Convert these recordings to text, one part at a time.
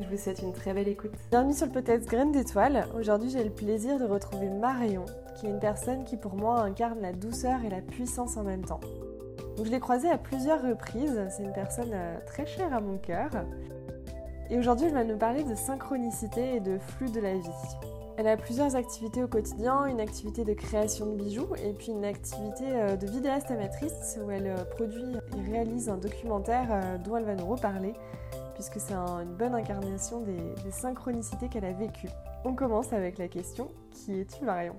Je vous souhaite une très belle écoute. Bienvenue sur le podcast Graines d'étoiles. Aujourd'hui, j'ai le plaisir de retrouver Marion, qui est une personne qui pour moi incarne la douceur et la puissance en même temps. Donc, je l'ai croisée à plusieurs reprises, c'est une personne euh, très chère à mon cœur. Et aujourd'hui, elle va nous parler de synchronicité et de flux de la vie. Elle a plusieurs activités au quotidien, une activité de création de bijoux et puis une activité euh, de vidéaste amatrice où elle euh, produit et réalise un documentaire dont elle va nous reparler puisque c'est une bonne incarnation des, synchronicités qu'elle a vécues. On commence avec la question Qui es-tu Marion?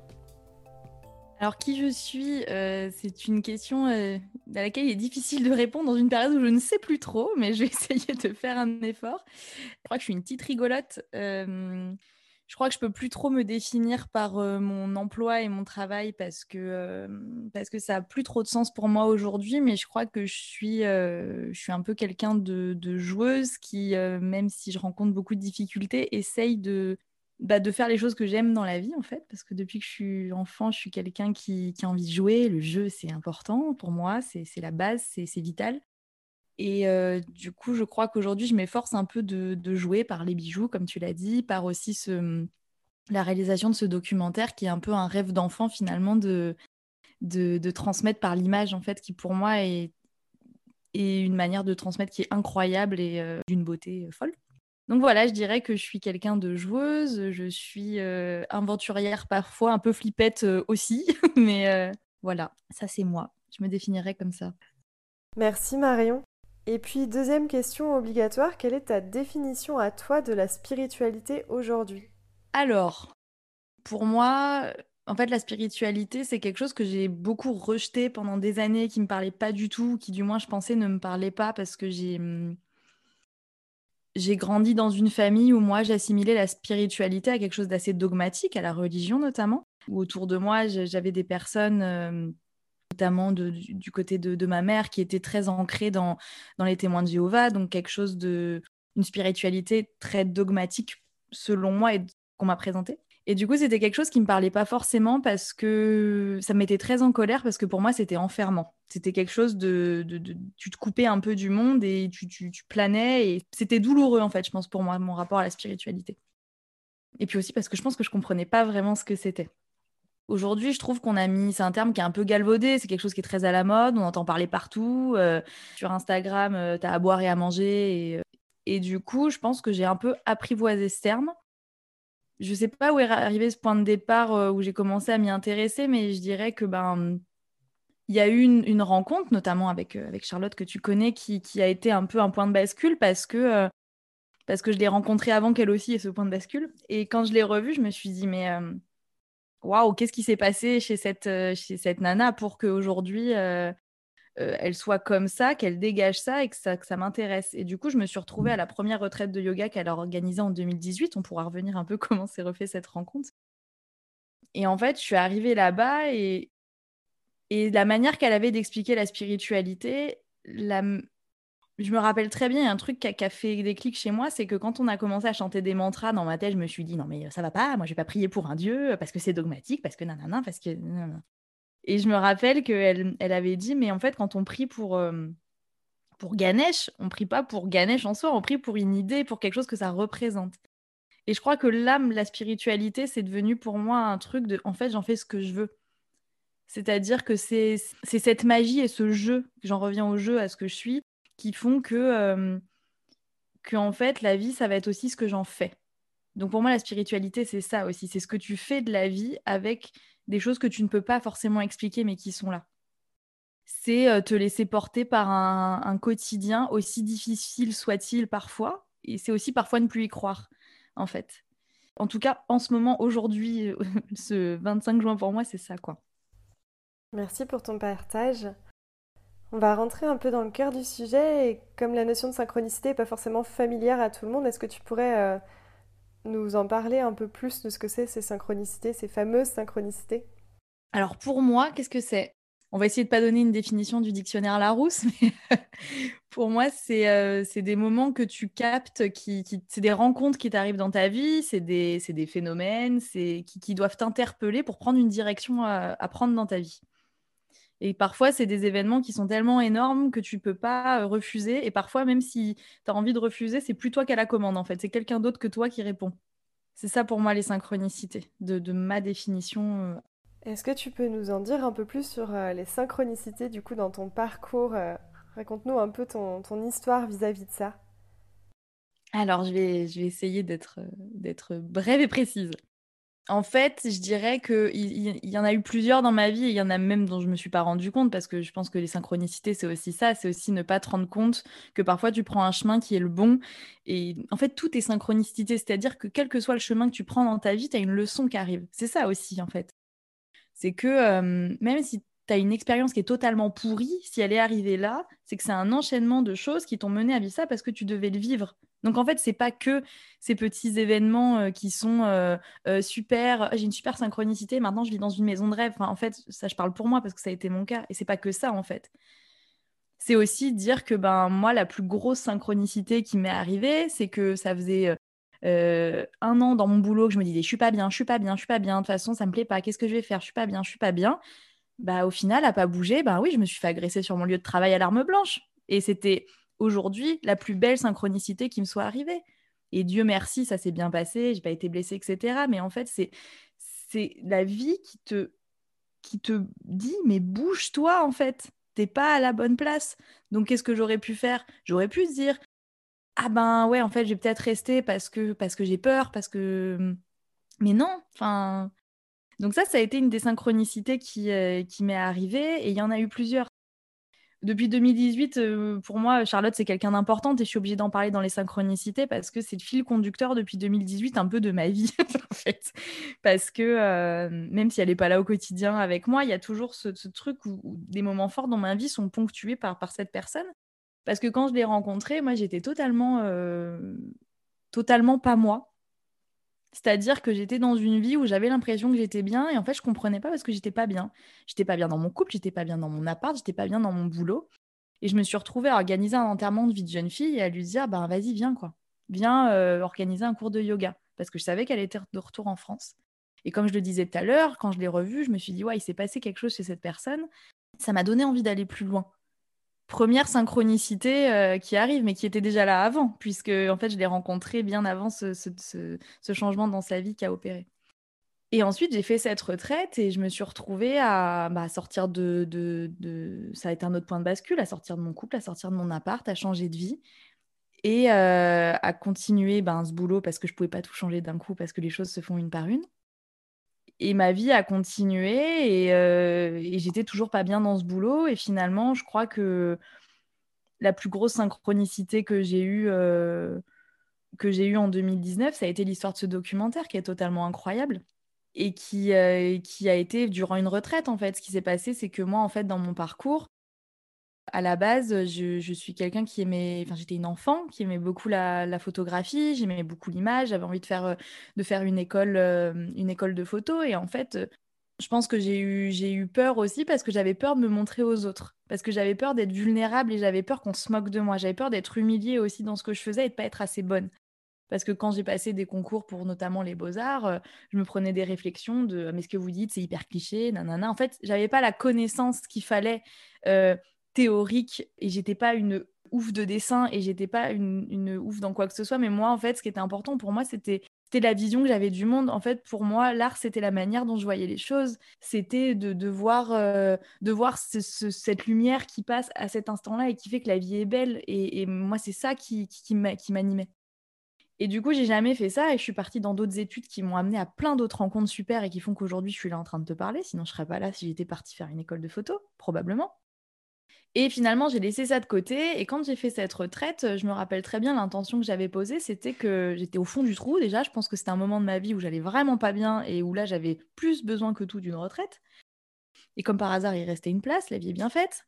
Alors, qui je suis, euh, c'est une question euh, à laquelle il est difficile de répondre dans une période où je ne sais plus trop, mais je vais essayer de faire un effort. Je crois que je suis une petite rigolote. Euh, je crois que je peux plus trop me définir par mon emploi et mon travail parce que, parce que ça a plus trop de sens pour moi aujourd'hui, mais je crois que je suis, je suis un peu quelqu'un de, de, joueuse qui, même si je rencontre beaucoup de difficultés, essaye de, bah, de faire les choses que j'aime dans la vie, en fait, parce que depuis que je suis enfant, je suis quelqu'un qui, qui, a envie de jouer. Le jeu, c'est important pour moi, c'est la base, c'est vital. Et du coup, je crois qu'aujourd'hui, je m'efforce un peu de, jouer par les bijoux, comme tu l'as dit, par aussi ce, la réalisation de ce documentaire qui est un peu un rêve d'enfant, finalement, de, transmettre par l'image, en fait, qui pour moi est, une manière de transmettre qui est incroyable et d'une beauté folle. Donc voilà, je dirais que je suis quelqu'un de joueuse, je suis aventurière parfois, un peu flippette aussi, mais voilà, ça c'est moi. Je me définirais comme ça. Merci Marion. Et puis deuxième question obligatoire, quelle est ta définition à toi de la spiritualité aujourd'hui? Alors, pour moi, en fait, la spiritualité, c'est quelque chose que j'ai beaucoup rejeté pendant des années, qui me parlait pas du tout, qui du moins je pensais ne me parlait pas parce que j'ai hum, j'ai grandi dans une famille où moi j'assimilais la spiritualité à quelque chose d'assez dogmatique, à la religion notamment. Où autour de moi j'avais des personnes, notamment du, côté de, ma mère, qui étaient très ancrées dans, les témoins de Jéhovah, donc quelque chose de une spiritualité très dogmatique selon moi et qu'on m'a présenté. Et du coup, c'était quelque chose qui me parlait pas forcément parce que ça me mettait très en colère parce que pour moi, c'était enfermant. C'était quelque chose de, Tu te coupais un peu du monde et tu, tu, planais et c'était douloureux en fait, je pense, pour moi, mon rapport à la spiritualité. Et puis aussi parce que je pense que je comprenais pas vraiment ce que c'était. Aujourd'hui, je trouve qu'on a mis, c'est un terme qui est un peu galvaudé, c'est quelque chose qui est très à la mode, on entend parler partout. Euh, sur Instagram, euh, tu as à boire et à manger. Et, euh, et du coup, je pense que j'ai un peu apprivoisé ce terme je sais pas où est arrivé ce point de départ euh, où j'ai commencé à m'y intéresser, mais je dirais que ben il y a eu une, rencontre, notamment avec, avec Charlotte que tu connais, qui, a été un peu un point de bascule parce que, parce que je l'ai rencontrée avant qu'elle aussi ait ce point de bascule. Et quand je l'ai revue, je me suis dit, mais waouh, qu'est-ce qui s'est passé chez cette, chez cette nana pour qu'aujourd'hui euh, elle soit comme ça, qu'elle dégage ça et que ça, m'intéresse? Et du coup, je me suis retrouvée à la première retraite de yoga qu'elle a organisée en 2018. On pourra revenir un peu comment s'est refait cette rencontre. Et en fait, je suis arrivée là-bas et, et la manière qu'elle avait d'expliquer la spiritualité, je me rappelle très bien, a un truc qui a, fait des clics chez moi, c'est que quand on a commencé à chanter des mantras dans ma tête, je me suis dit non mais ça va pas, moi je vais pas prier pour un dieu parce que c'est dogmatique, parce que nanana, parce que et je me rappelle qu'elle elle avait dit, mais en fait, quand on prie pour, euh, pour Ganesh, on prie pas pour Ganesh en soi, on prie pour une idée, pour quelque chose que ça représente. Et je crois que l'âme, la spiritualité, c'est devenu pour moi un truc de, en fait, j'en fais ce que je veux. C'est-à-dire que c'est cette magie et ce jeu, j'en reviens au jeu, à ce que je suis, qui font que, euh, que en fait, la vie, ça va être aussi ce que j'en fais. Donc pour moi, la spiritualité, c'est ça aussi. C'est ce que tu fais de la vie avec des choses que tu ne peux pas forcément expliquer, mais qui sont là. C'est euh, te laisser porter par un, quotidien, aussi difficile soit-il parfois, et c'est aussi parfois ne plus y croire, en fait. En tout cas, en ce moment, aujourd'hui, ce 25 juin pour moi, c'est ça, quoi. Merci pour ton partage. On va rentrer un peu dans le cœur du sujet, et comme la notion de synchronicité n'est pas forcément familière à tout le monde, est-ce que tu pourrais euh, nous en parler un peu plus de ce que c'est ces synchronicités, ces fameuses synchronicités? Alors pour moi, qu'est-ce que c'est? On va essayer de pas donner une définition du dictionnaire Larousse, mais pour moi, c'est des moments que tu captes, qui, c'est des rencontres qui t'arrivent dans ta vie, c'est des, phénomènes qui, doivent t'interpeller pour prendre une direction à, prendre dans ta vie. Et parfois, c'est des événements qui sont tellement énormes que tu peux pas refuser. Et parfois, même si tu as envie de refuser, c'est plus toi qui as la commande, en fait. C'est quelqu'un d'autre que toi qui répond. C'est ça pour moi les synchronicités, de, de ma définition est-ce que tu peux nous en dire un peu plus sur les synchronicités du coup dans ton parcours Raconte-nous un peu ton, histoire vis-à-vis de ça. Alors, je vais, je vais essayer d'être, d'être brève et précise. En fait, je dirais qu'il il, y en a eu plusieurs dans ma vie, et il y en a même dont je ne me suis pas rendu compte, parce que je pense que les synchronicités, c'est aussi ça, c'est aussi ne pas te rendre compte que parfois tu prends un chemin qui est le bon. Et en fait, tout est synchronicité, c'est-à-dire que quel que soit le chemin que tu prends dans ta vie, tu as une leçon qui arrive. C'est ça aussi, en fait. C'est que euh, même si tu une expérience qui est totalement pourrie, si elle est arrivée là, c'est que c'est un enchaînement de choses qui t'ont mené à vivre ça parce que tu devais le vivre. Donc en fait, c'est pas que ces petits événements euh, qui sont euh, super. J'ai une super synchronicité. Maintenant, je vis dans une maison de rêve. en fait, ça, je parle pour moi parce que ça a été mon cas. Et c'est pas que ça en fait. C'est aussi dire que ben moi, la plus grosse synchronicité qui m'est arrivée, c'est que ça faisait euh, un an dans mon boulot que je me disais je suis pas bien, je suis pas bien, je suis pas bien, de toute façon ça me plaît pas, qu'est-ce que je vais faire, je suis pas bien, je suis pas bien. Bah au final, à pas bouger, bah oui, je me suis fait agresser sur mon lieu de travail à l'arme blanche. Et c'était aujourd'hui la plus belle synchronicité qui me soit arrivée. Et Dieu merci, ça s'est bien passé, j'ai pas été blessée, etc. Mais en fait, c'est c'est la vie qui te qui te dit mais bouge-toi en fait, t'es pas à la bonne place. Donc qu'est-ce que j'aurais pu faire? J'aurais pu dire ah ben ouais, en fait, je vais peut-être rester parce que, parce que j'ai peur, parce que. Mais non, enfin. Donc, ça, ça a été une des synchronicités qui, euh, qui m'est arrivée et il y en a eu plusieurs. Depuis 2018, euh, pour moi, Charlotte, c'est quelqu'un d'important et je suis obligée d'en parler dans les synchronicités parce que c'est le fil conducteur depuis 2018 un peu de ma vie, en fait. Parce que euh, même si elle n'est pas là au quotidien avec moi, il y a toujours ce, truc où, des moments forts dans ma vie sont ponctués par, par cette personne. Parce que quand je l'ai rencontré, moi, j'étais totalement, totalement pas moi. C'est-à-dire que j'étais dans une vie où j'avais l'impression que j'étais bien et en fait, je comprenais pas parce que j'étais pas bien. J'étais pas bien dans mon couple, j'étais pas bien dans mon appart, j'étais pas bien dans mon boulot. Et je me suis retrouvée à organiser un enterrement de vie de jeune fille et à lui dire bah, vas-y, viens quoi. Viens euh, organiser un cours de yoga. Parce que je savais qu'elle était de retour en France. Et comme je le disais tout à l'heure, quand je l'ai revue, je me suis dit ouais, il s'est passé quelque chose chez cette personne. Ça m'a donné envie d'aller plus loin première synchronicité euh, qui arrive, mais qui était déjà là avant, puisque en fait, je l'ai rencontré bien avant ce, changement dans sa vie qui a opéré. Et ensuite, j'ai fait cette retraite et je me suis retrouvée à bah, sortir de, Ça a été un autre point de bascule, à sortir de mon couple, à sortir de mon appart, à changer de vie et euh, à continuer ben, ce boulot parce que je ne pouvais pas tout changer d'un coup parce que les choses se font une par une et ma vie a continué euh, et, j'étais toujours pas bien dans ce boulot. Et finalement, je crois que la plus grosse synchronicité que j'ai eue, euh, que j'ai en 2019, ça a été l'histoire de ce documentaire qui est totalement incroyable et qui, euh, qui a été durant une retraite en fait. Ce qui s'est passé, c'est que moi, en fait, dans mon parcours, à la base, je, suis quelqu'un qui aimait, enfin j'étais une enfant qui aimait beaucoup la, photographie, j'aimais beaucoup l'image, j'avais envie de faire, de faire une école, euh, une école de photo et en fait, je pense que j'ai eu, j'ai eu peur aussi parce que j'avais peur de me montrer aux autres, parce que j'avais peur d'être vulnérable et j'avais peur qu'on se moque de moi, j'avais peur d'être humiliée aussi dans ce que je faisais et de pas être assez bonne. Parce que quand j'ai passé des concours pour notamment les beaux-arts, euh, je me prenais des réflexions de mais ce que vous dites, c'est hyper cliché, nanana. En fait, j'avais pas la connaissance qu'il fallait euh, théorique et j'étais pas une ouf de dessin et j'étais pas une, ouf dans quoi que ce soit. Mais moi, en fait, ce qui était important pour moi, c'était c'était la vision que j'avais du monde. En fait, pour moi, l'art, c'était la manière dont je voyais les choses. C'était de, voir, euh, de voir cette lumière qui passe à cet instant-là et qui fait que la vie est belle. Et, moi, c'est ça qui, qui, qui m'animait. Et du coup, j'ai jamais fait ça et je suis partie dans d'autres études qui m'ont amené à plein d'autres rencontres super et qui font qu'aujourd'hui, je suis là en train de te parler. Sinon, je serais pas là si j'étais partie faire une école de photo, probablement. Et finalement, j'ai laissé ça de côté. Et quand j'ai fait cette retraite, je me rappelle très bien l'intention que j'avais posée, c'était que j'étais au fond du trou. Déjà, je pense que c'était un moment de ma vie où j'allais vraiment pas bien et où là, j'avais plus besoin que tout d'une retraite. Et comme par hasard, il restait une place, la vie est bien faite.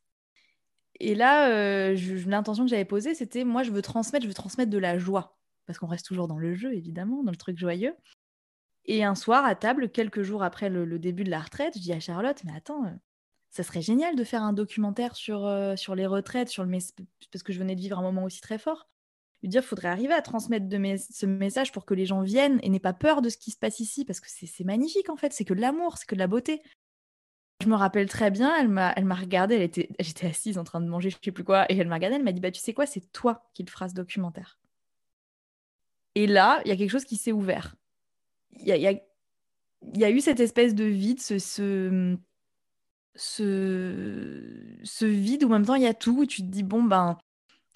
Et là, euh, l'intention que j'avais posée, c'était moi, je veux transmettre, je veux transmettre de la joie. Parce qu'on reste toujours dans le jeu, évidemment, dans le truc joyeux. Et un soir, à table, quelques jours après le, début de la retraite, je dis à Charlotte, mais attends, euh, ça serait génial de faire un documentaire sur, euh, sur les retraites, sur le parce que je venais de vivre un moment aussi très fort. Lui dire, faudrait arriver à transmettre ce message pour que les gens viennent et n'aient pas peur de ce qui se passe ici, parce que c'est magnifique en fait, c'est que de l'amour, c'est que de la beauté. Je me rappelle très bien, elle m'a, elle m'a regardé, elle était, j'étais assise en train de manger, je sais plus quoi, et elle m'a regardé, elle m'a dit, bah tu sais quoi, c'est toi qui le feras ce documentaire. Et là, il y a quelque chose qui s'est ouvert. Il y a, y, y a, eu cette espèce de vide, ce, ce, vide où en même temps il y a tout, où tu te dis, bon, ben,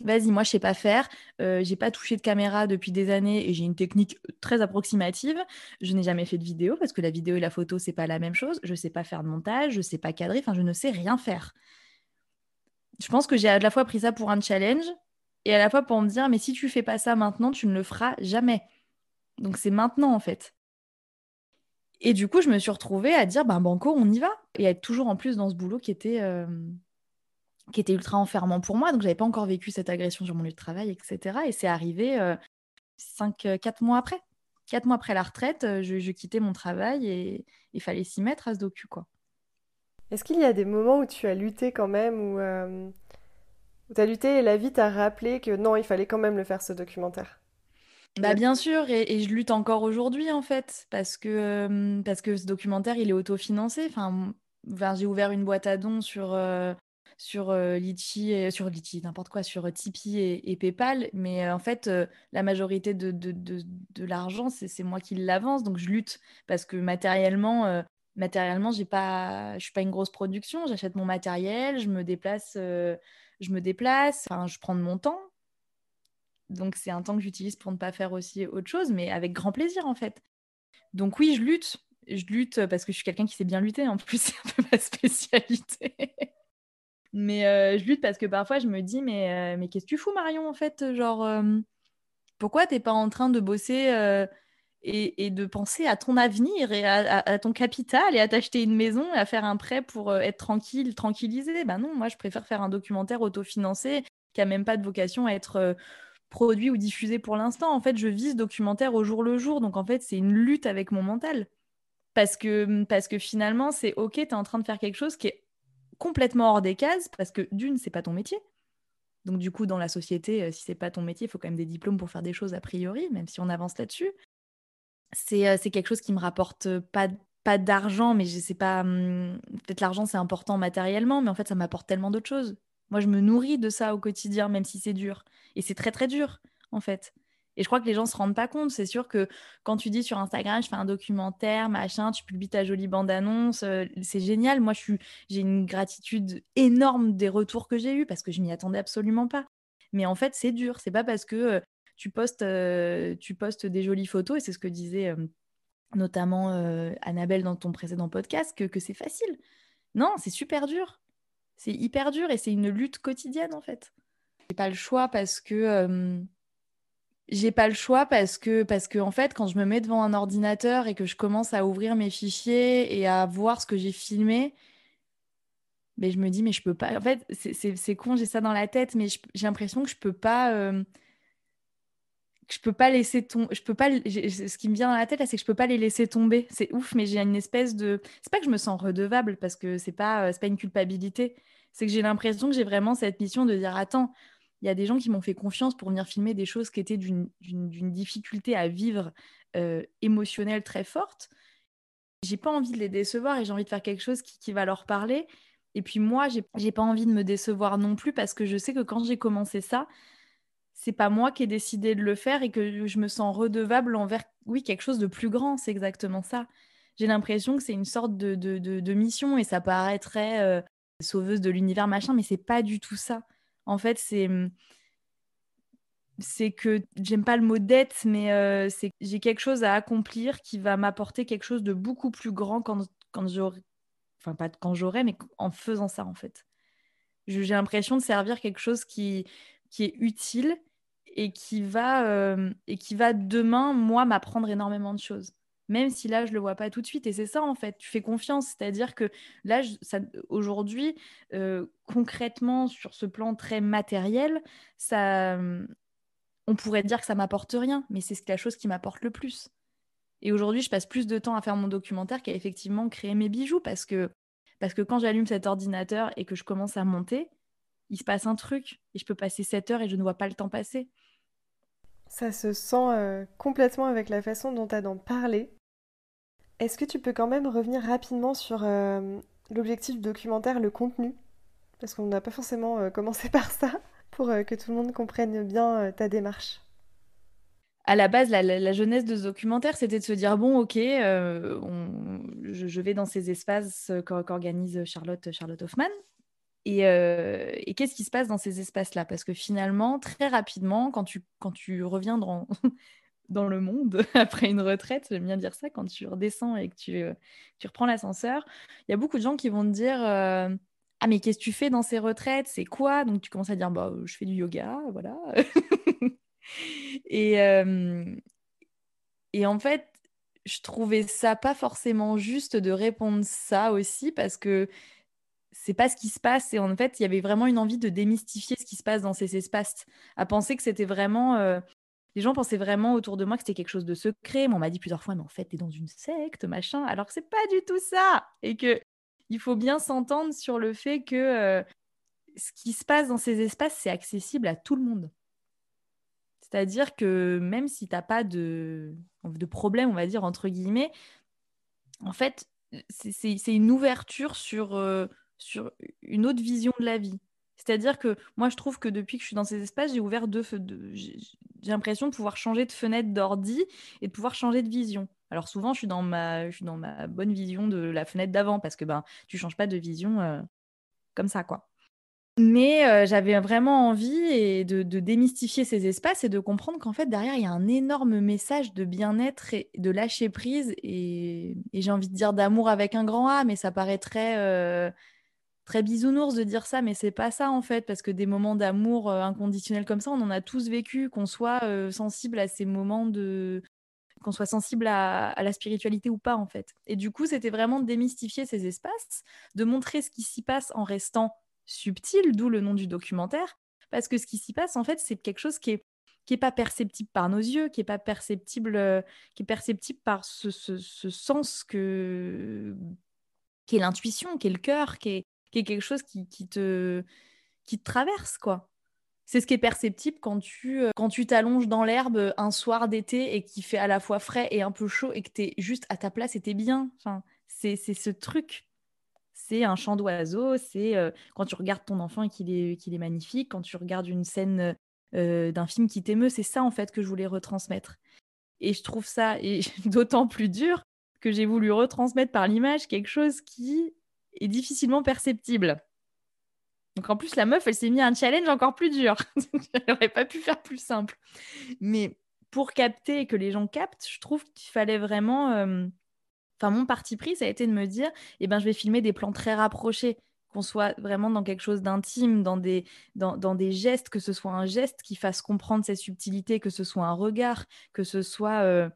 vas-y, moi je sais pas faire, euh, j'ai pas touché de caméra depuis des années et j'ai une technique très approximative. Je n'ai jamais fait de vidéo parce que la vidéo et la photo c'est pas la même chose. Je sais pas faire de montage, je sais pas cadrer, enfin je ne sais rien faire. Je pense que j'ai à la fois pris ça pour un challenge et à la fois pour me dire mais si tu fais pas ça maintenant, tu ne le feras jamais. Donc c'est maintenant en fait. Et du coup, je me suis retrouvée à dire ben banco, on y va et à être toujours en plus dans ce boulot qui était euh, ultra enfermant pour moi. Donc, j'avais pas encore vécu cette agression sur mon lieu de travail, etc. Et c'est arrivé euh, cinq, euh, quatre mois après. Quatre mois après la retraite, euh, je, quittais mon travail et il fallait s'y mettre à ce docu, quoi. Est-ce qu'il y a des moments où tu as lutté quand même, où, tu as lutté et la vie t'a rappelé que non, il fallait quand même le faire, ce documentaire? Bah bien sûr, et, je lutte encore aujourd'hui en fait, parce que, parce que ce documentaire il est autofinancé. Enfin, j'ai ouvert une boîte à dons sur, sur euh, Litchi, et, sur Litchi, n'importe quoi, sur Tipeee et, PayPal. Mais euh, en fait, la majorité de, de, de, l'argent, c'est moi qui l'avance. Donc je lutte parce que matériellement, matériellement, j'ai pas, je suis pas une grosse production. J'achète mon matériel, je me déplace, je me déplace. Enfin, je prends de mon temps. Donc c'est un temps que j'utilise pour ne pas faire aussi autre chose, mais avec grand plaisir en fait. Donc oui, je lutte. Je lutte parce que je suis quelqu'un qui sait bien lutter. En plus, c'est un peu ma spécialité. Mais euh, je lutte parce que parfois je me dis, mais, euh, mais qu'est-ce que tu fous, Marion, en fait Genre, euh, pourquoi t'es pas en train de bosser et, de penser à ton avenir et à, ton capital et à t'acheter une maison et à faire un prêt pour être tranquille, tranquillisé Ben non, moi je préfère faire un documentaire autofinancé qui a même pas de vocation à être produit ou diffusé pour l'instant. En fait, je vis documentaire au jour le jour. Donc en fait, c'est une lutte avec mon mental. Parce que, parce que finalement, c'est OK, tu es en train de faire quelque chose qui est complètement hors des cases parce que d'une, c'est pas ton métier. Donc du coup, dans la société, euh, si c'est pas ton métier, il faut quand même des diplômes pour faire des choses a priori, même si on avance là-dessus. C'est euh, quelque chose qui me rapporte pas pas d'argent, mais je sais pas. Hum, peut-être l'argent c'est important matériellement, mais en fait ça m'apporte tellement d'autres choses. Moi, je me nourris de ça au quotidien, même si c'est dur. Et c'est très très dur, en fait. Et je crois que les gens se rendent pas compte. C'est sûr que quand tu dis sur Instagram, je fais un documentaire, machin, tu publies ta jolie bande-annonce, euh, c'est génial. Moi, j'ai une gratitude énorme des retours que j'ai eus parce que je m'y attendais absolument pas. Mais en fait, c'est dur. C'est pas parce que euh, tu, postes, euh, tu postes des jolies photos, et c'est ce que disait notamment Annabelle dans ton précédent podcast, que c'est facile. Non, c'est super dur. C'est hyper dur et c'est une lutte quotidienne en fait. J'ai pas le choix parce que j'ai pas le choix parce que, parce que, en fait, quand je me mets devant un ordinateur et que je commence à ouvrir mes fichiers et à voir ce que j'ai filmé, mais je me dis, mais je peux pas. En fait, c'est con, j'ai ça dans la tête, mais j'ai l'impression que je peux pas. Euh, je peux pas laisser tomber. Je peux pas. Ce qui me vient dans la tête, c'est que je peux pas les laisser tomber. C'est ouf, mais j'ai une espèce de. C'est pas que je me sens redevable parce que c'est pas, euh, pas une culpabilité. C'est que j'ai l'impression que j'ai vraiment cette mission de dire attends, il y a des gens qui m'ont fait confiance pour venir filmer des choses qui étaient d'une difficulté à vivre euh, émotionnelle très forte. J'ai pas envie de les décevoir et j'ai envie de faire quelque chose qui, va leur parler. Et puis moi, j'ai pas envie de me décevoir non plus parce que je sais que quand j'ai commencé ça, c'est pas moi qui ai décidé de le faire et que je me sens redevable envers, oui, quelque chose de plus grand. C'est exactement ça. J'ai l'impression que c'est une sorte de, de, de, mission et ça paraîtrait euh, sauveuse de l'univers machin, mais c'est pas du tout ça. En fait, c'est mmh, c'est que j'aime pas le mot dette, mais euh, c'est j'ai quelque chose à accomplir qui va m'apporter quelque chose de beaucoup plus grand quand, quand j'aurai, enfin pas quand j'aurai, mais en faisant ça en fait. J'ai l'impression de servir quelque chose qui, qui est utile et qui va euh, et qui va demain moi m'apprendre énormément de choses même si là, je le vois pas tout de suite. Et c'est ça, en fait, tu fais confiance. C'est-à-dire que là, aujourd'hui, euh, concrètement, sur ce plan très matériel, ça, on pourrait dire que ça m'apporte rien, mais c'est la chose qui m'apporte le plus. Et aujourd'hui, je passe plus de temps à faire mon documentaire qu'à effectivement créer mes bijoux parce que Parce que quand j'allume cet ordinateur et que je commence à monter, il se passe un truc et je peux passer 7 heures et je ne vois pas le temps passer. Ça se sent euh, complètement avec la façon dont tu as d'en parler. Est-ce que tu peux quand même revenir rapidement sur euh, l'objectif documentaire, le contenu? Parce qu'on n'a pas forcément euh, commencé par ça, pour que tout le monde comprenne bien ta démarche. À la base, la, jeunesse de ce documentaire, c'était de se dire bon, ok, je, vais dans ces espaces qu'organise Charlotte, Charlotte Hoffman, euh, et, qu'est-ce qui se passe dans ces espaces-là? Parce que finalement, très rapidement, quand tu, quand tu reviens dans, dans le monde après une retraite, j'aime bien dire ça, quand tu redescends et que tu, euh, tu reprends l'ascenseur, il y a beaucoup de gens qui vont te dire euh, Ah, mais qu'est-ce que tu fais dans ces retraites? C'est quoi Donc tu commences à dire bah, Je fais du yoga, voilà. et, et en fait, je trouvais ça pas forcément juste de répondre ça aussi parce que c'est pas ce qui se passe. Et en fait, il y avait vraiment une envie de démystifier ce qui se passe dans ces espaces, à penser que c'était vraiment. Euh, les gens pensaient vraiment autour de moi que c'était quelque chose de secret. Mais on m'a dit plusieurs fois, mais en fait, t'es dans une secte, machin. Alors que c'est pas du tout ça. Et que il faut bien s'entendre sur le fait que euh, ce qui se passe dans ces espaces, c'est accessible à tout le monde. C'est-à-dire que même si t'as pas de, de problème, on va dire, entre guillemets, en fait, c'est une ouverture sur. Euh, sur une autre vision de la vie. C'est-à-dire que moi, je trouve que depuis que je suis dans ces espaces, j'ai ouvert deux, j'ai l'impression de pouvoir changer de fenêtre d'ordi et de pouvoir changer de vision. Alors souvent, je suis dans ma, je suis dans ma bonne vision de la fenêtre d'avant parce que ben, tu changes pas de vision euh, comme ça, quoi. Mais euh, j'avais vraiment envie de, démystifier ces espaces et de comprendre qu'en fait, derrière, il y a un énorme message de bien-être et de lâcher prise et, j'ai envie de dire d'amour avec un grand A, mais ça paraîtrait euh, très bisounours de dire ça, mais c'est pas ça en fait, parce que des moments d'amour euh, inconditionnel comme ça, on en a tous vécu, qu'on soit euh, sensible à ces moments de qu'on soit sensible à, la spiritualité ou pas en fait. Et du coup, c'était vraiment de démystifier ces espaces, de montrer ce qui s'y passe en restant subtil, d'où le nom du documentaire, parce que ce qui s'y passe en fait, c'est quelque chose qui est qui est pas perceptible par nos yeux, qui est pas perceptible, euh, qui est perceptible par ce, ce, ce sens que qui est l'intuition, qui est le cœur, qui est, quelque chose qui, te, qui te traverse, quoi. C'est ce qui est perceptible quand tu euh, quand tu t'allonges dans l'herbe un soir d'été et qui fait à la fois frais et un peu chaud et que tu es juste à ta place et tu es bien. Enfin, c'est ce truc. C'est un chant d'oiseau, c'est euh, quand tu regardes ton enfant et qu'il est, qu'il est magnifique, quand tu regardes une scène euh, d'un film qui t'émeut, c'est ça en fait que je voulais retransmettre. Et je trouve ça d'autant plus dur que j'ai voulu retransmettre par l'image quelque chose qui difficilement perceptible. Donc en plus, la meuf, elle s'est mis un challenge encore plus dur. elle n'aurait pas pu faire plus simple. Mais pour capter et que les gens captent, je trouve qu'il fallait vraiment... Euh, enfin, mon parti pris, ça a été de me dire, eh ben, je vais filmer des plans très rapprochés qu'on soit vraiment dans quelque chose d'intime, dans des, dans, dans, des gestes, que ce soit un geste qui fasse comprendre cette subtilité, que ce soit un regard, que ce soit euh,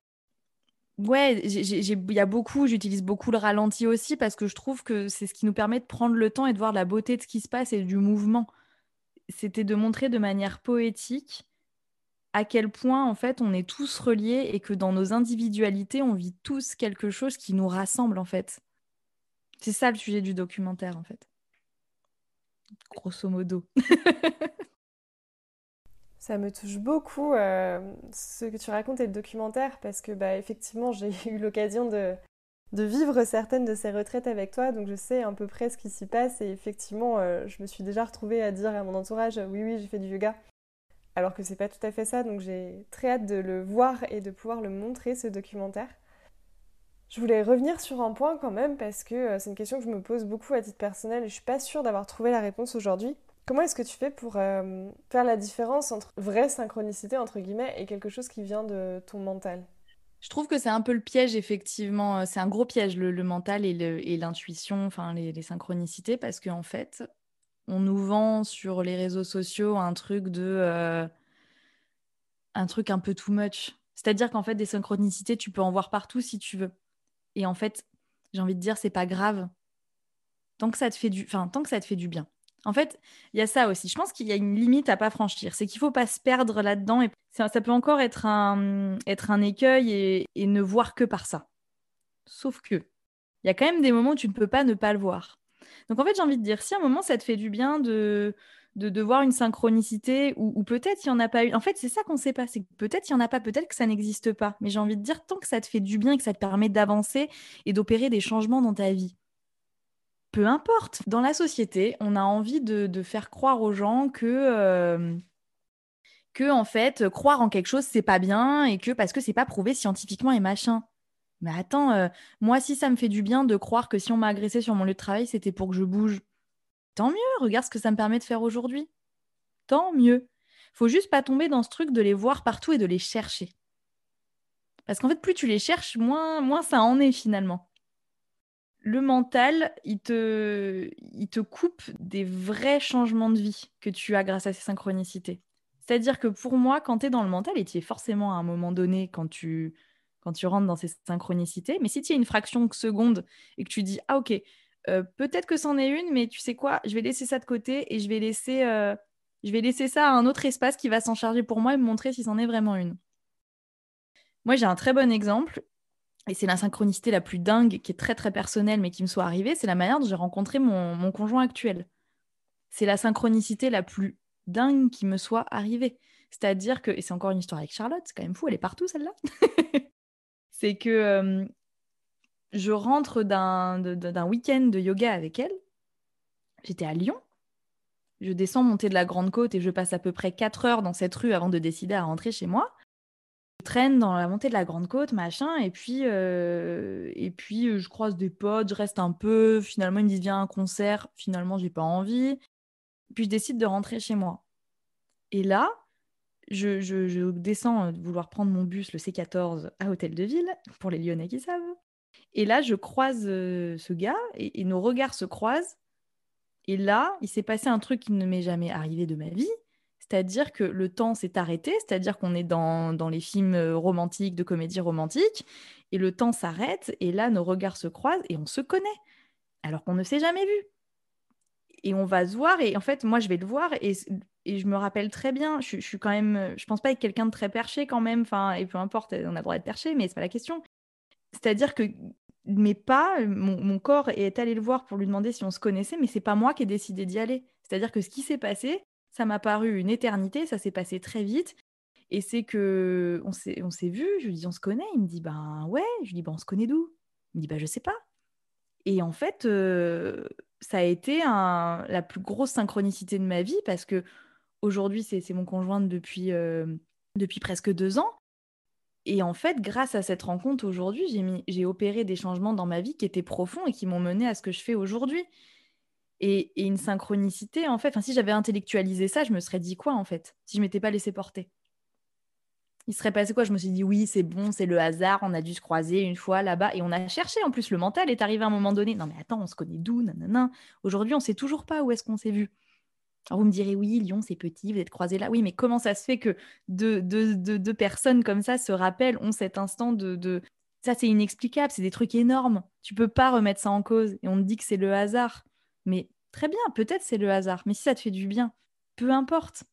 Ouais, il y a beaucoup, j'utilise beaucoup le ralenti aussi parce que je trouve que c'est ce qui nous permet de prendre le temps et de voir la beauté de ce qui se passe et du mouvement. C'était de montrer de manière poétique à quel point en fait on est tous reliés et que dans nos individualités on vit tous quelque chose qui nous rassemble en fait. C'est ça le sujet du documentaire en fait. Grosso modo. Ça me touche beaucoup euh, ce que tu racontes et le documentaire parce que bah, effectivement j'ai eu l'occasion de, vivre certaines de ces retraites avec toi donc je sais à peu près ce qui s'y passe et effectivement euh, je me suis déjà retrouvée à dire à mon entourage oui oui j'ai fait du yoga alors que c'est pas tout à fait ça donc j'ai très hâte de le voir et de pouvoir le montrer ce documentaire. Je voulais revenir sur un point quand même parce que euh, c'est une question que je me pose beaucoup à titre personnel et je suis pas sûre d'avoir trouvé la réponse aujourd'hui. Comment est-ce que tu fais pour euh, faire la différence entre vraie synchronicité, entre guillemets, et quelque chose qui vient de ton mental? Je trouve que c'est un peu le piège, effectivement. C'est un gros piège, le, mental et l'intuition, enfin les, synchronicités, parce qu'en fait, on nous vend sur les réseaux sociaux un truc de. Euh, un truc un peu too much. C'est-à-dire qu'en fait, des synchronicités, tu peux en voir partout si tu veux. Et en fait, j'ai envie de dire, c'est pas grave. Tant que ça te fait du, tant que ça te fait du bien. En fait, il y a ça aussi. Je pense qu'il y a une limite à pas franchir. C'est qu'il faut pas se perdre là-dedans. Et ça, peut encore être un, être un écueil et, ne voir que par ça. Sauf que, il y a quand même des moments où tu ne peux pas ne pas le voir. Donc en fait, j'ai envie de dire, si à un moment ça te fait du bien de, de, voir une synchronicité ou, peut-être il n'y en a pas eu. En fait, c'est ça qu'on ne sait pas. C'est que peut-être il n'y en a pas, peut-être que ça n'existe pas. Mais j'ai envie de dire, tant que ça te fait du bien que ça te permet d'avancer et d'opérer des changements dans ta vie. Peu importe. Dans la société, on a envie de, faire croire aux gens que. Euh, que en fait croire en quelque chose c'est pas bien et que parce que c'est pas prouvé scientifiquement et machin. Mais attends, euh, moi si ça me fait du bien de croire que si on m'a agressé sur mon lieu de travail, c'était pour que je bouge. Tant mieux, regarde ce que ça me permet de faire aujourd'hui. Tant mieux. Faut juste pas tomber dans ce truc de les voir partout et de les chercher. Parce qu'en fait, plus tu les cherches, moins, moins ça en est finalement. Le mental, il te, il te coupe des vrais changements de vie que tu as grâce à ces synchronicités. C'est-à-dire que pour moi, quand tu es dans le mental, et tu es forcément à un moment donné quand tu, quand tu rentres dans ces synchronicités, mais si tu as une fraction de seconde et que tu dis, ah ok, euh, peut-être que c'en est une, mais tu sais quoi, je vais laisser ça de côté et je vais laisser, euh, je vais laisser ça à un autre espace qui va s'en charger pour moi et me montrer si c'en est vraiment une. Moi, j'ai un très bon exemple, et c'est la synchronicité la plus dingue, qui est très très personnelle, mais qui me soit arrivée, c'est la manière dont j'ai rencontré mon, conjoint actuel. C'est la synchronicité la plus dingue qui me soit arrivé. C'est-à-dire que, et c'est encore une histoire avec Charlotte, c'est quand même fou, elle est partout celle-là. c'est que euh, je rentre d'un week-end de yoga avec elle. J'étais à Lyon. Je descends monter de la Grande Côte et je passe à peu près 4 heures dans cette rue avant de décider à rentrer chez moi. Je traîne dans la montée de la Grande Côte, machin, et puis, euh, et puis je croise des potes, je reste un peu. Finalement, ils me disent viens à un concert. Finalement, j'ai pas envie. Puis je décide de rentrer chez moi. Et là, je, descends euh, de vouloir prendre mon bus, le C14, à Hôtel de Ville, pour les Lyonnais qui savent. Et là, je croise euh, ce gars et, nos regards se croisent. Et là, il s'est passé un truc qui ne m'est jamais arrivé de ma vie. C'est-à-dire que le temps s'est arrêté, c'est-à-dire qu'on est dans, dans, les films euh, romantiques, de comédie romantique, et le temps s'arrête, et là, nos regards se croisent et on se connaît, alors qu'on ne s'est jamais vu. Et on va se voir et en fait moi je vais le voir et, et je me rappelle très bien je, suis quand même je pense pas être quelqu'un de très perché quand même enfin et peu importe on a le droit d'être perché mais c'est pas la question. C'est à dire que mes pas mon, corps est allé le voir pour lui demander si on se connaissait mais c'est pas moi qui ai décidé d'y aller. C'est à dire que ce qui s'est passé ça m'a paru une éternité ça s'est passé très vite. Et c'est que on s'est vu je lui dis on se connaît. Il me dit ben ouais. Je lui dis ben on se connaît d'où? Il me dit ben je sais pas. Et en fait, euh, ça a été la plus grosse synchronicité de ma vie parce que aujourd'hui, c'est mon conjoint depuis, euh, depuis presque deux ans. Et en fait, grâce à cette rencontre aujourd'hui, j'ai opéré des changements dans ma vie qui étaient profonds et qui m'ont mené à ce que je fais aujourd'hui. Et, une synchronicité, en fait, si j'avais intellectualisé ça, je me serais dit quoi, en fait, si je m'étais pas laissé porter? Il serait passé quoi? Je me suis dit oui, c'est bon, c'est le hasard, on a dû se croiser une fois là-bas et on a cherché. En plus, le mental est arrivé à un moment donné. Non mais attends, on se connaît d'où? Nanana. Aujourd'hui, on sait toujours pas où est-ce qu'on s'est vu. Alors vous me direz oui, Lyon, c'est petit, vous êtes croisés là. Oui, mais comment ça se fait que deux, deux, personnes comme ça se rappellent, ont cet instant de, de... ça c'est inexplicable, c'est des trucs énormes. Tu peux pas remettre ça en cause et on te dit que c'est le hasard. Mais très bien, peut-être c'est le hasard, mais si ça te fait du bien, peu importe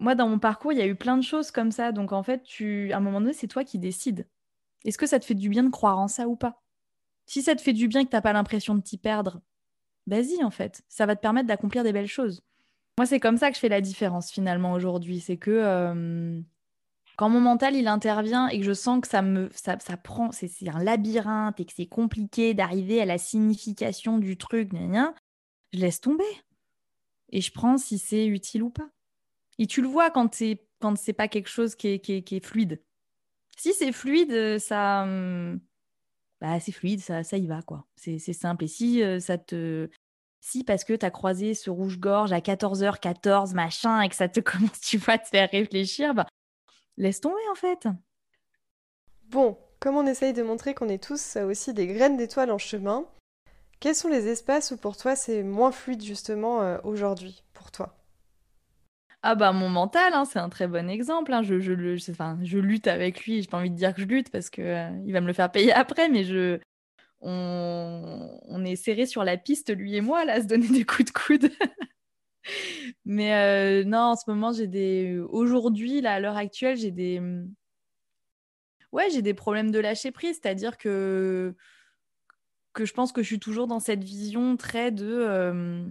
moi, dans mon parcours, il y a eu plein de choses comme ça. Donc, en fait, tu, à un moment donné, c'est toi qui décides. Est-ce que ça te fait du bien de croire en ça ou pas? Si ça te fait du bien que tu n'as pas l'impression de t'y perdre, vas-y, en fait. Ça va te permettre d'accomplir des belles choses. Moi, c'est comme ça que je fais la différence, finalement, aujourd'hui. C'est que euh, quand mon mental, il intervient et que je sens que ça me ça, prend, c'est un labyrinthe et que c'est compliqué d'arriver à la signification du truc, je laisse tomber. Et je prends si c'est utile ou pas. Et tu le vois quand c'est quand c'est pas quelque chose qui est, qui est, fluide. Si c'est fluide, euh, ça, hum, bah, c'est fluide, ça, ça y va quoi. C'est simple. Et si euh, ça te, si parce que tu as croisé ce rouge-gorge à 14h14, machin, et que ça te commence, tu vois, à te faire réfléchir, bah, laisse tomber en fait. Bon, comme on essaye de montrer qu'on est tous aussi des graines d'étoiles en chemin, quels sont les espaces où pour toi c'est moins fluide justement euh, aujourd'hui pour toi? Ah bah mon mental, hein, c'est un très bon exemple. Hein. Je, je, lutte avec lui. J'ai pas envie de dire que je lutte parce que euh, il va me le faire payer après, mais je, on, on est serré sur la piste lui et moi là, à se donner des coups de coude. mais euh, non, en ce moment j'ai des, aujourd'hui là, à l'heure actuelle, j'ai des, ouais, j'ai des problèmes de lâcher prise, c'est-à-dire que que je pense que je suis toujours dans cette vision très de.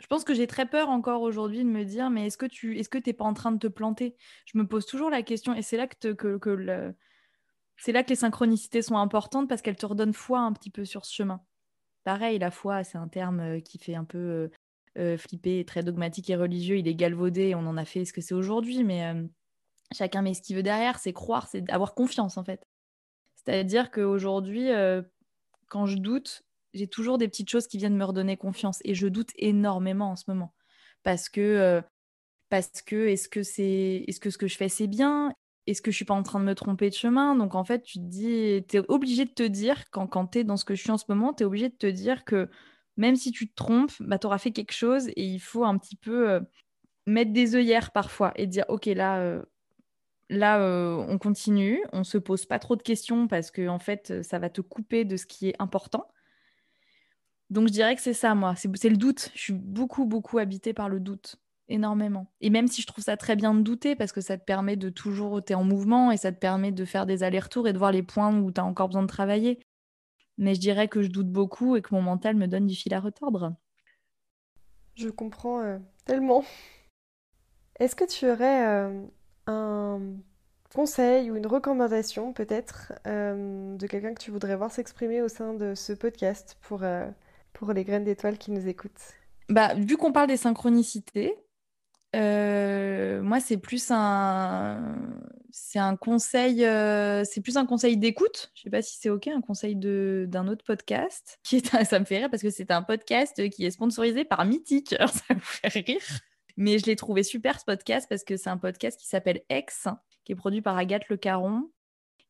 Je pense que j'ai très peur encore aujourd'hui de me dire, mais est-ce que tu est-ce que t'es pas en train de te planter? Je me pose toujours la question, et c'est là que, que, c'est là que les synchronicités sont importantes parce qu'elles te redonnent foi un petit peu sur ce chemin. Pareil, la foi, c'est un terme qui fait un peu euh, flipper, très dogmatique et religieux. Il est galvaudé, on en a fait ce que c'est aujourd'hui, mais chacun met ce qu'il veut derrière. C'est croire, c'est avoir confiance en fait. C'est-à-dire qu'aujourd'hui, je doute, j'ai toujours des petites choses qui viennent me redonner confiance. Et je doute énormément en ce moment. Parce que, euh, parce que est-ce que, c'est, est-ce que ce que je fais, c'est bien? Est-ce que je suis pas en train de me tromper de chemin? Donc en fait, tu te dis, tu es obligé de te dire, quand, quand tu es dans ce que je suis en ce moment, tu es obligé de te dire que même si tu te trompes, bah, tu auras fait quelque chose et il faut un petit peu euh, mettre des œillères parfois et dire, OK, là... Euh, là, on continue, on se pose pas trop de questions parce que en fait, ça va te couper de ce qui est important. Donc je dirais que c'est ça, moi. C'est le doute. Je suis beaucoup, beaucoup habitée par le doute. Énormément. Et même si je trouve ça très bien de douter, parce que ça te permet de toujours être en mouvement et ça te permet de faire des allers-retours et de voir les points où tu as encore besoin de travailler. Mais je dirais que je doute beaucoup et que mon mental me donne du fil à retordre. Je comprends euh, tellement. Est-ce que tu aurais euh, un conseil ou une recommandation peut-être euh, de quelqu'un que tu voudrais voir s'exprimer au sein de ce podcast pour pour les graines d'étoiles qui nous écoutent? Bah, Vu qu'on parle des synchronicités, euh, moi, c'est plus un, c'est un conseil, euh, c'est plus un conseil d'écoute. Je sais pas si c'est ok, un conseil de d'un autre podcast qui est, ça me fait rire parce que c'est un podcast qui est sponsorisé par Mythique. Alors, ça vous fait rire, mais je l'ai trouvé super ce podcast parce que c'est un podcast qui s'appelle Ex, qui est produit par Agathe Le Caron,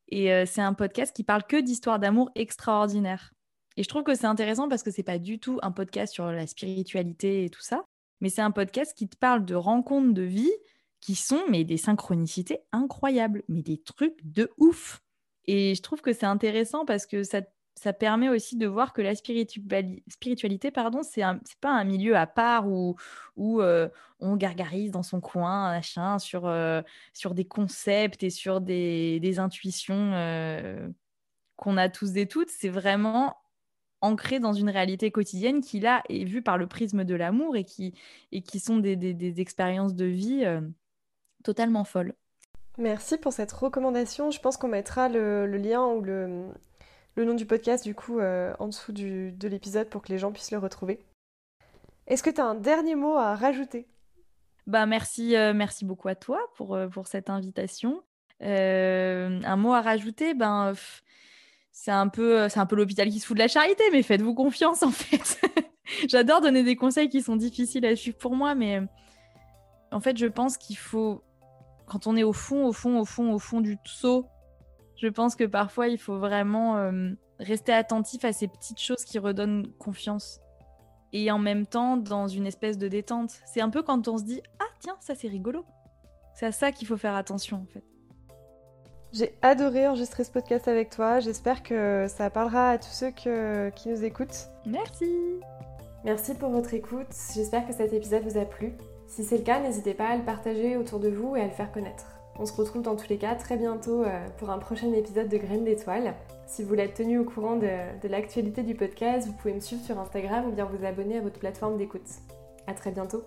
et euh, c'est un podcast qui parle que d'histoires d'amour extraordinaires. Et je trouve que c'est intéressant parce que c'est pas du tout un podcast sur la spiritualité et tout ça, mais c'est un podcast qui te parle de rencontres de vie qui sont mais des synchronicités incroyables, mais des trucs de ouf. Et je trouve que c'est intéressant parce que ça, ça permet aussi de voir que la spiritualité, pardon, c'est pas un milieu à part où, euh, on gargarise dans son coin, machin, sur, euh, sur des concepts et sur des, intuitions euh, qu'on a tous et toutes. C'est vraiment ancré dans une réalité quotidienne qui, là, est vue par le prisme de l'amour et qui, sont des, expériences de vie totalement folles. Merci pour cette recommandation. Je pense qu'on mettra le, lien ou le, le, nom du podcast, du coup, euh, en dessous de l'épisode pour que les gens puissent le retrouver. Est-ce que tu as un dernier mot à rajouter? Bah merci, euh, merci beaucoup à toi pour, pour cette invitation. un mot à rajouter, ben, c'est un peu, euh, un peu l'hôpital qui se fout de la charité, mais faites-vous confiance en fait. J'adore donner des conseils qui sont difficiles à suivre pour moi, mais en fait, je pense qu'il faut, quand on est au fond, au fond, au fond, au fond du seau, je pense que parfois il faut vraiment euh, rester attentif à ces petites choses qui redonnent confiance. Et en même temps, dans une espèce de détente. C'est un peu quand on se dit Ah, tiens, ça c'est rigolo. C'est à ça qu'il faut faire attention en fait. J'ai adoré enregistrer ce podcast avec toi. J'espère que ça parlera à tous ceux qui nous écoutent. Merci. Merci pour votre écoute. J'espère que cet épisode vous a plu. Si c'est le cas, n'hésitez pas à le partager autour de vous et à le faire connaître. On se retrouve dans tous les cas très bientôt euh, pour un prochain épisode de Graines d'étoiles. Si vous être tenu au courant de, de l'actualité du podcast, vous pouvez me suivre sur Instagram ou bien vous abonner à votre plateforme d'écoute. À très bientôt.